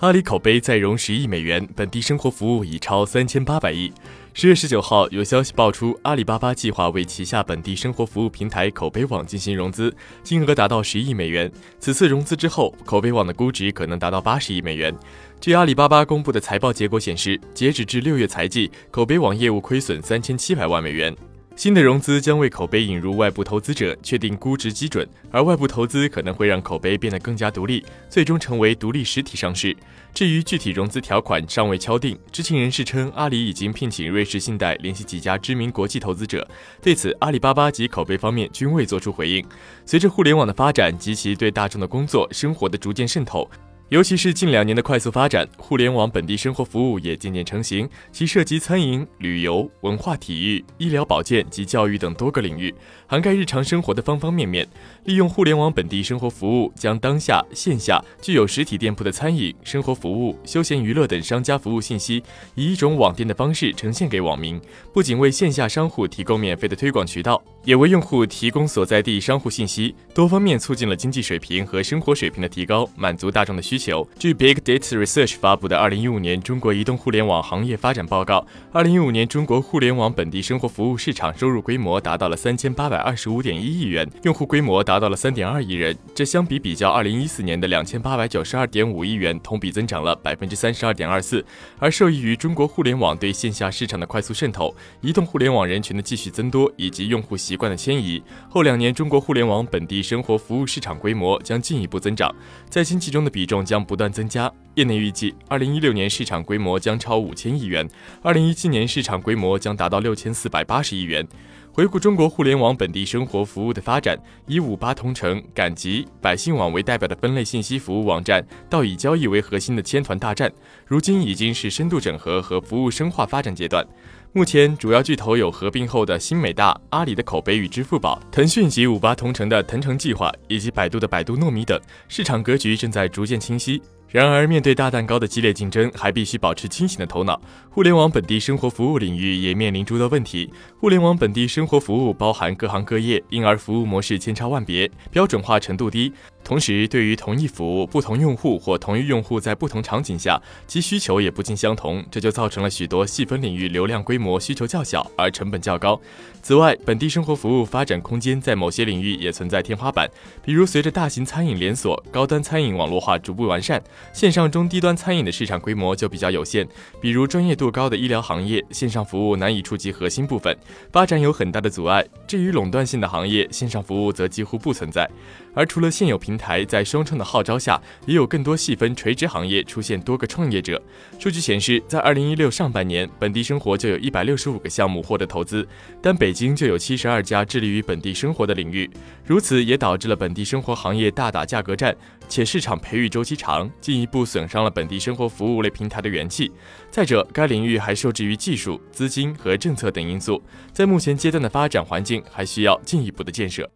阿里口碑再融十亿美元，本地生活服务已超三千八百亿。十月十九号，有消息爆出，阿里巴巴计划为旗下本地生活服务平台口碑网进行融资，金额达到十亿美元。此次融资之后，口碑网的估值可能达到八十亿美元。据阿里巴巴公布的财报结果显示，截止至六月财季，口碑网业务亏损三千七百万美元。新的融资将为口碑引入外部投资者，确定估值基准，而外部投资可能会让口碑变得更加独立，最终成为独立实体上市。至于具体融资条款尚未敲定，知情人士称，阿里已经聘请瑞士信贷联系几家知名国际投资者。对此，阿里巴巴及口碑方面均未作出回应。随着互联网的发展及其对大众的工作生活的逐渐渗透。尤其是近两年的快速发展，互联网本地生活服务也渐渐成型，其涉及餐饮、旅游、文化、体育、医疗保健及教育等多个领域，涵盖日常生活的方方面面。利用互联网本地生活服务，将当下线下具有实体店铺的餐饮、生活服务、休闲娱乐等商家服务信息，以一种网店的方式呈现给网民，不仅为线下商户提供免费的推广渠道，也为用户提供所在地商户信息，多方面促进了经济水平和生活水平的提高，满足大众的需。求。据 Big Data Research 发布的《二零一五年中国移动互联网行业发展报告》，二零一五年中国互联网本地生活服务市场收入规模达到了三千八百二十五点一亿元，用户规模达到了三点二亿人。这相比比较二零一四年的两千八百九十二点五亿元，同比增长了百分之三十二点二四。而受益于中国互联网对线下市场的快速渗透，移动互联网人群的继续增多，以及用户习惯的迁移，后两年中国互联网本地生活服务市场规模将进一步增长，在经济中的比重。将不断增加。业内预计，二零一六年市场规模将超五千亿元，二零一七年市场规模将达到六千四百八十亿元。回顾中国互联网本地生活服务的发展，以五八同城、赶集、百姓网为代表的分类信息服务网站，到以交易为核心的千团大战，如今已经是深度整合和服务深化发展阶段。目前主要巨头有合并后的新美大、阿里的口碑与支付宝、腾讯及五八同城的腾城计划，以及百度的百度糯米等，市场格局正在逐渐清晰。然而，面对大蛋糕的激烈竞争，还必须保持清醒的头脑。互联网本地生活服务领域也面临诸多问题。互联网本地生活服务包含各行各业，因而服务模式千差万别，标准化程度低。同时，对于同一服务，不同用户或同一用户在不同场景下，其需求也不尽相同，这就造成了许多细分领域流量规模需求较小，而成本较高。此外，本地生活服务发展空间在某些领域也存在天花板，比如随着大型餐饮连锁、高端餐饮网络化逐步完善，线上中低端餐饮的市场规模就比较有限。比如专业度高的医疗行业，线上服务难以触及核心部分，发展有很大的阻碍。至于垄断性的行业，线上服务则几乎不存在。而除了现有平台在双创的号召下，也有更多细分垂直行业出现多个创业者。数据显示，在二零一六上半年，本地生活就有一百六十五个项目获得投资，但北京就有七十二家致力于本地生活的领域。如此也导致了本地生活行业大打价格战，且市场培育周期长，进一步损伤了本地生活服务类平台的元气。再者，该领域还受制于技术、资金和政策等因素，在目前阶段的发展环境，还需要进一步的建设。